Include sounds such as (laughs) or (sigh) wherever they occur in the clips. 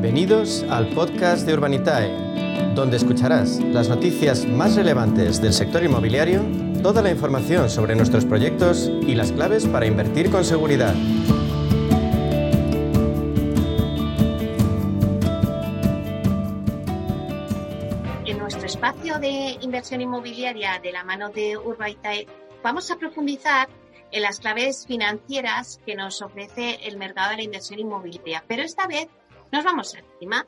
Bienvenidos al podcast de Urbanitae, donde escucharás las noticias más relevantes del sector inmobiliario, toda la información sobre nuestros proyectos y las claves para invertir con seguridad. En nuestro espacio de inversión inmobiliaria de la mano de Urbanitae vamos a profundizar en las claves financieras que nos ofrece el mercado de la inversión inmobiliaria. Pero esta vez nos vamos encima.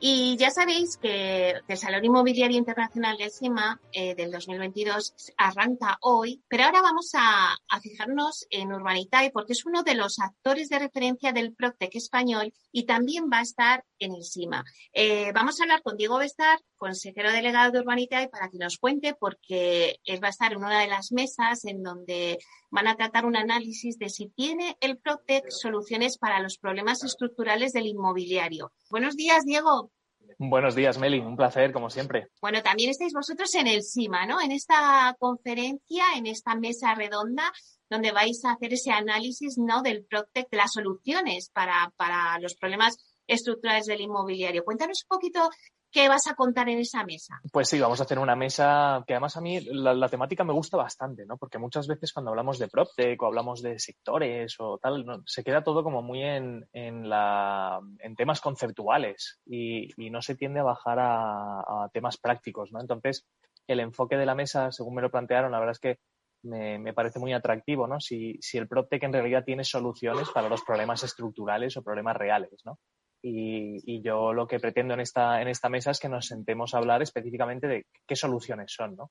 Y ya sabéis que el Salón Inmobiliario Internacional de CIMA eh, del 2022 arranca hoy, pero ahora vamos a, a, fijarnos en Urbanitae porque es uno de los actores de referencia del Proctec español y también va a estar en el CIMA. Eh, vamos a hablar con Diego Bestar, consejero delegado de Urbanitae, para que nos cuente porque él va a estar en una de las mesas en donde van a tratar un análisis de si tiene el Proctec soluciones para los problemas estructurales del inmobiliario. Buenos días, Diego. Buenos días, Meli. Un placer, como siempre. Bueno, también estáis vosotros en el CIMA, ¿no? En esta conferencia, en esta mesa redonda, donde vais a hacer ese análisis, ¿no? Del Proctec, de las soluciones para, para los problemas estructurales del inmobiliario. Cuéntanos un poquito ¿Qué vas a contar en esa mesa? Pues sí, vamos a hacer una mesa que además a mí la, temática me gusta bastante, ¿no? Porque muchas veces cuando hablamos de PropTech o hablamos de sectores o tal, se queda todo como muy en, en, la, en temas conceptuales y, y, no se tiende a bajar a, a, temas prácticos, ¿no? Entonces, el enfoque de la mesa, según me lo plantearon, la verdad es que me, me parece muy atractivo, ¿no? Si, si el PropTech en realidad tiene soluciones para los problemas estructurales o problemas reales, ¿no? Y, yo lo que pretendo en esta, en esta mesa es que nos sentemos a hablar específicamente de qué soluciones son, ¿no?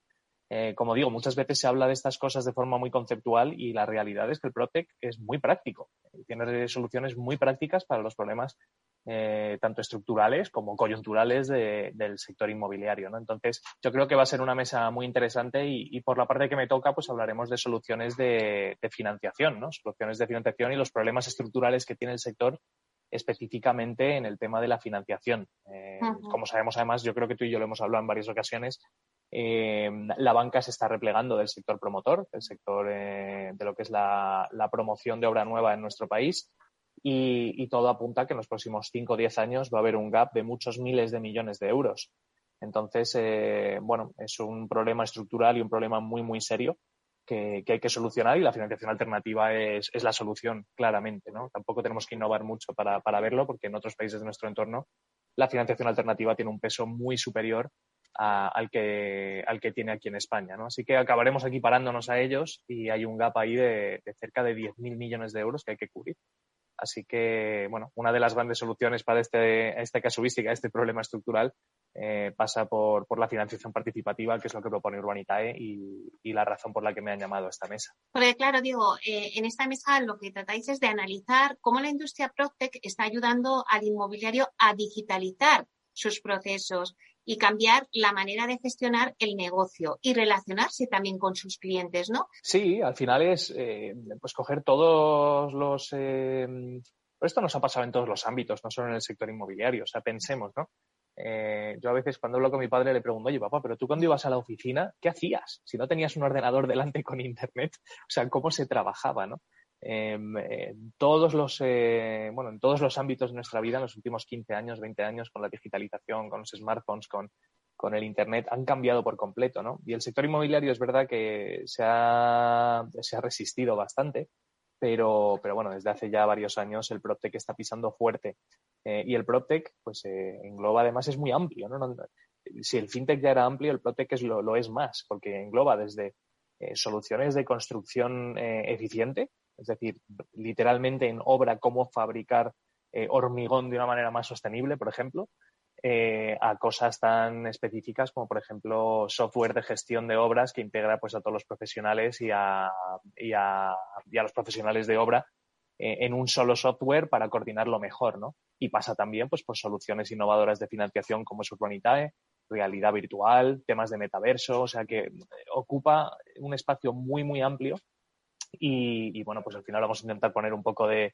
Eh, como digo, muchas veces se habla de estas cosas de forma muy conceptual y la realidad es que el Protec es muy práctico. Tiene soluciones muy prácticas para los problemas eh, tanto estructurales como coyunturales de, del sector inmobiliario. ¿no? Entonces, yo creo que va a ser una mesa muy interesante y, por la parte que me toca, pues hablaremos de soluciones de financiación, ¿no? soluciones de financiación y los problemas estructurales que tiene el sector específicamente en el tema de la financiación. Eh. Como sabemos, además, yo creo que tú y yo lo hemos hablado en varias ocasiones, eh, la banca se está replegando del sector promotor, del sector eh, de lo que es la, la, promoción de obra nueva en nuestro país. Y, y todo apunta a que en los próximos 5 o 10 años va a haber un gap de muchos miles de millones de euros. Entonces, bueno, es un problema estructural y un problema muy, muy serio que, hay que solucionar y la financiación alternativa es, es, la solución, claramente. ¿no? Tampoco tenemos que innovar mucho para, para, verlo, porque en otros países de nuestro entorno la financiación alternativa tiene un peso muy superior al, que, al que tiene aquí en España. ¿no? Así que acabaremos aquí parándonos a ellos y hay un gap ahí de, de cerca de 10.000 millones de euros que hay que cubrir. Así que, bueno, una de las grandes soluciones para este, esta casuística, este problema estructural, eh, pasa por, por, la financiación participativa, que es lo que propone Urbanitae y, la razón por la que me han llamado a esta mesa. Porque, claro, digo, eh, en esta mesa lo que tratáis es de analizar cómo la industria PropTech está ayudando al inmobiliario a digitalizar sus procesos y cambiar la manera de gestionar el negocio y relacionarse también con sus clientes, ¿no? Sí, al final es eh, pues coger todos los... Eh, esto nos ha pasado en todos los ámbitos, no solo en el sector inmobiliario. O sea, pensemos, ¿no? Eh, yo a veces cuando hablo con mi padre le pregunto, oye papá, pero tú cuando ibas a la oficina, ¿qué hacías? Si no tenías un ordenador delante con internet, o sea, ¿cómo se trabajaba, no? Eh, en todos los, eh, bueno, en todos los ámbitos de nuestra vida, en los últimos 15 años, 20 años, con la digitalización, con los smartphones, con, con el Internet, han cambiado por completo, ¿no? Y el sector inmobiliario es verdad que se ha, se ha resistido bastante, pero, pero bueno, desde hace ya varios años el PropTech está pisando fuerte. Eh, y el PropTech, pues eh, engloba además, es muy amplio, ¿no? Si el FinTech ya era amplio, el PropTech lo es más, porque engloba desde eh, soluciones de construcción eficiente, es decir, literalmente en obra cómo fabricar eh, hormigón de una manera más sostenible, por ejemplo, eh, a cosas tan específicas como, por ejemplo, software de gestión de obras que integra pues, a todos los profesionales y a, y a, los profesionales de obra eh, en un solo software para coordinarlo mejor, ¿no? Y pasa también pues, por soluciones innovadoras de financiación como es realidad virtual, temas de metaverso, o sea que ocupa un espacio muy, muy amplio y, y, bueno, pues al final vamos a intentar poner un poco de,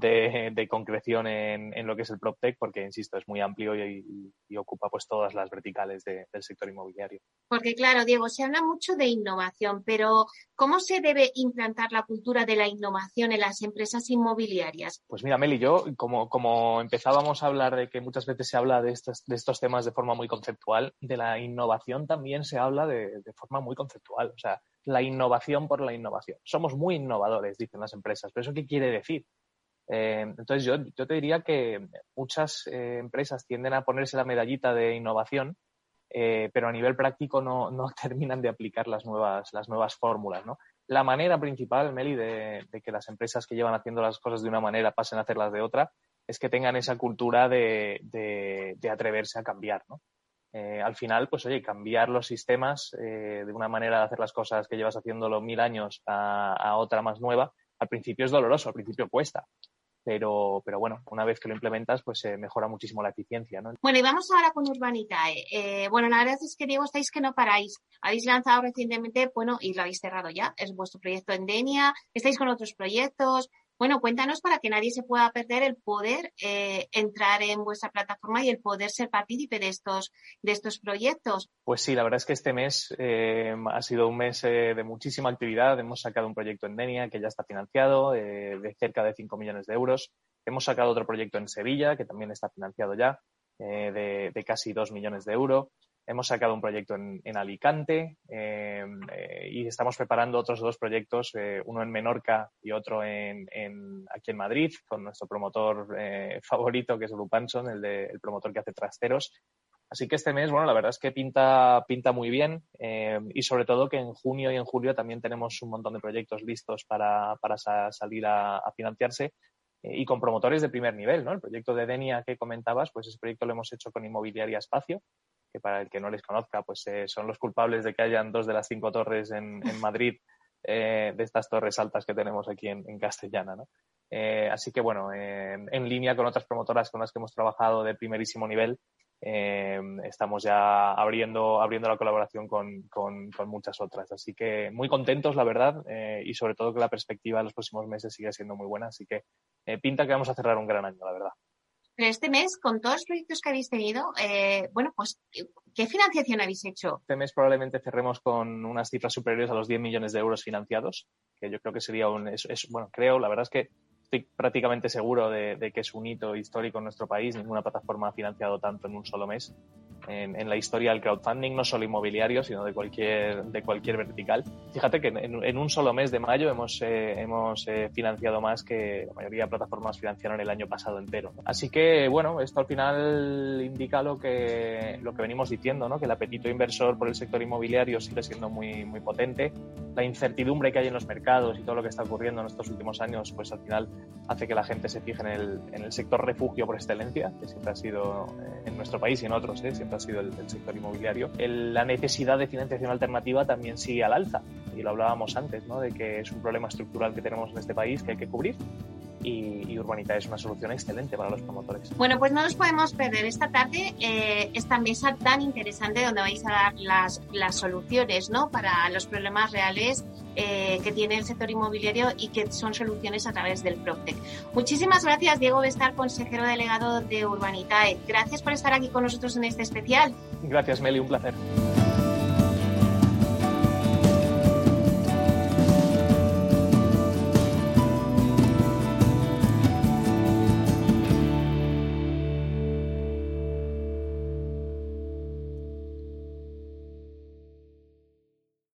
de, concreción en, lo que es el PropTech, porque, insisto, es muy amplio y, ocupa pues todas las verticales del sector inmobiliario. Porque, claro, Diego, se habla mucho de innovación, pero ¿cómo se debe implantar la cultura de la innovación en las empresas inmobiliarias? Pues mira, Meli, yo, como, como empezábamos a hablar de que muchas veces se habla de estos, de estos temas de forma muy conceptual, de la innovación también se habla de, de forma muy conceptual. O sea, la innovación por la innovación. Somos muy innovadores, dicen las empresas, pero ¿eso qué quiere decir? Eh, entonces, yo, te diría que muchas eh, empresas tienden a ponerse la medallita de innovación, eh, pero a nivel práctico no, (laughs) terminan de aplicar las nuevas, las fórmulas. ¿no? La manera principal, Meli, de, que las empresas que llevan haciendo las cosas de una manera pasen a hacerlas de otra, es que tengan esa cultura de, de, atreverse a cambiar. ¿no? al final, pues oye, cambiar los sistemas de una manera de hacer las cosas que llevas haciéndolo mil años a otra más nueva, al principio es doloroso, al principio cuesta pero, pero bueno, una vez que lo implementas, pues se mejora muchísimo la eficiencia. ¿no? Bueno, y vamos ahora con Urbanitae. Eh, bueno, la verdad es que Diego, estáis que no paráis. Habéis lanzado recientemente, bueno, y lo habéis cerrado ya, es vuestro proyecto en Denia, estáis con otros proyectos, bueno, cuéntanos para que nadie se pueda perder el poder eh, entrar en vuestra plataforma y el poder ser partícipe de estos, de estos proyectos. Pues sí, la verdad es que este mes eh, ha sido un mes eh, de muchísima actividad. Hemos sacado un proyecto en Denia que ya está financiado de cerca de 5 millones de euros. Hemos sacado otro proyecto en Sevilla que también está financiado ya de, de, casi 2 millones de euros. Hemos sacado un proyecto en, Alicante em, eh, y estamos preparando otros dos proyectos, eh, uno en Menorca y otro en, aquí en Madrid, con nuestro promotor eh, (laughs) favorito, que es Lupanson, el, de, el promotor que hace trasteros. Así que este mes, bueno, la verdad es que pinta, pinta muy bien em, y sobre todo que en junio y en julio también tenemos un montón de proyectos listos para, para salir a, a financiarse y con promotores de primer nivel, ¿no? El proyecto de Denia que comentabas, pues ese proyecto lo hemos hecho con Inmobiliaria Espacio, que para el que no les conozca, pues eh, son los culpables de que hayan dos de las cinco torres en, Madrid, eh, de estas torres altas que tenemos aquí en, Castellana. ¿no? Eh, así que bueno, en línea con otras promotoras con las que hemos trabajado de primerísimo nivel, estamos ya abriendo, abriendo la colaboración con, con, muchas otras. Así que muy contentos, la verdad, y sobre todo que la perspectiva de los próximos meses sigue siendo muy buena. Así que pinta que vamos a cerrar un gran año, la verdad. Pero este mes, con todos los proyectos que habéis tenido, eh, bueno, pues, ¿qué financiación habéis hecho? Este mes probablemente cerremos con unas cifras superiores a los 10 millones de euros financiados, que yo creo que sería un, bueno, creo, la verdad es que estoy prácticamente seguro de, que es un hito histórico en nuestro país. Ninguna plataforma ha financiado tanto en un solo mes en, la historia del crowdfunding, no solo inmobiliario, sino de cualquier, de cualquier vertical. Fíjate que en, un solo mes de mayo hemos, eh, hemos eh, financiado más que la mayoría de plataformas financiaron el año pasado entero. Así que, bueno, esto al final indica lo que, lo que venimos diciendo, ¿no? que el apetito inversor por el sector inmobiliario sigue siendo muy, muy potente. La incertidumbre que hay en los mercados y todo lo que está ocurriendo en estos últimos años, pues al final hace que la gente se fije en el, en el sector refugio por excelencia, que siempre ha sido eh, en nuestro país y en otros, siempre ha sido el, sector inmobiliario, la necesidad de financiación alternativa también sigue al alza. Y lo hablábamos antes, ¿no? de que es un problema estructural que tenemos en este país que hay que cubrir y, Urbanita es una solución excelente para los promotores. Bueno, pues no nos podemos perder esta tarde eh, esta mesa tan interesante donde vais a dar las, las soluciones ¿no? para los problemas reales eh, que tiene el sector inmobiliario y que son soluciones a través del PropTech. Muchísimas gracias, Diego Bestar, consejero delegado de Urbanitae. Gracias por estar aquí con nosotros en este especial. Gracias, Meli, un placer.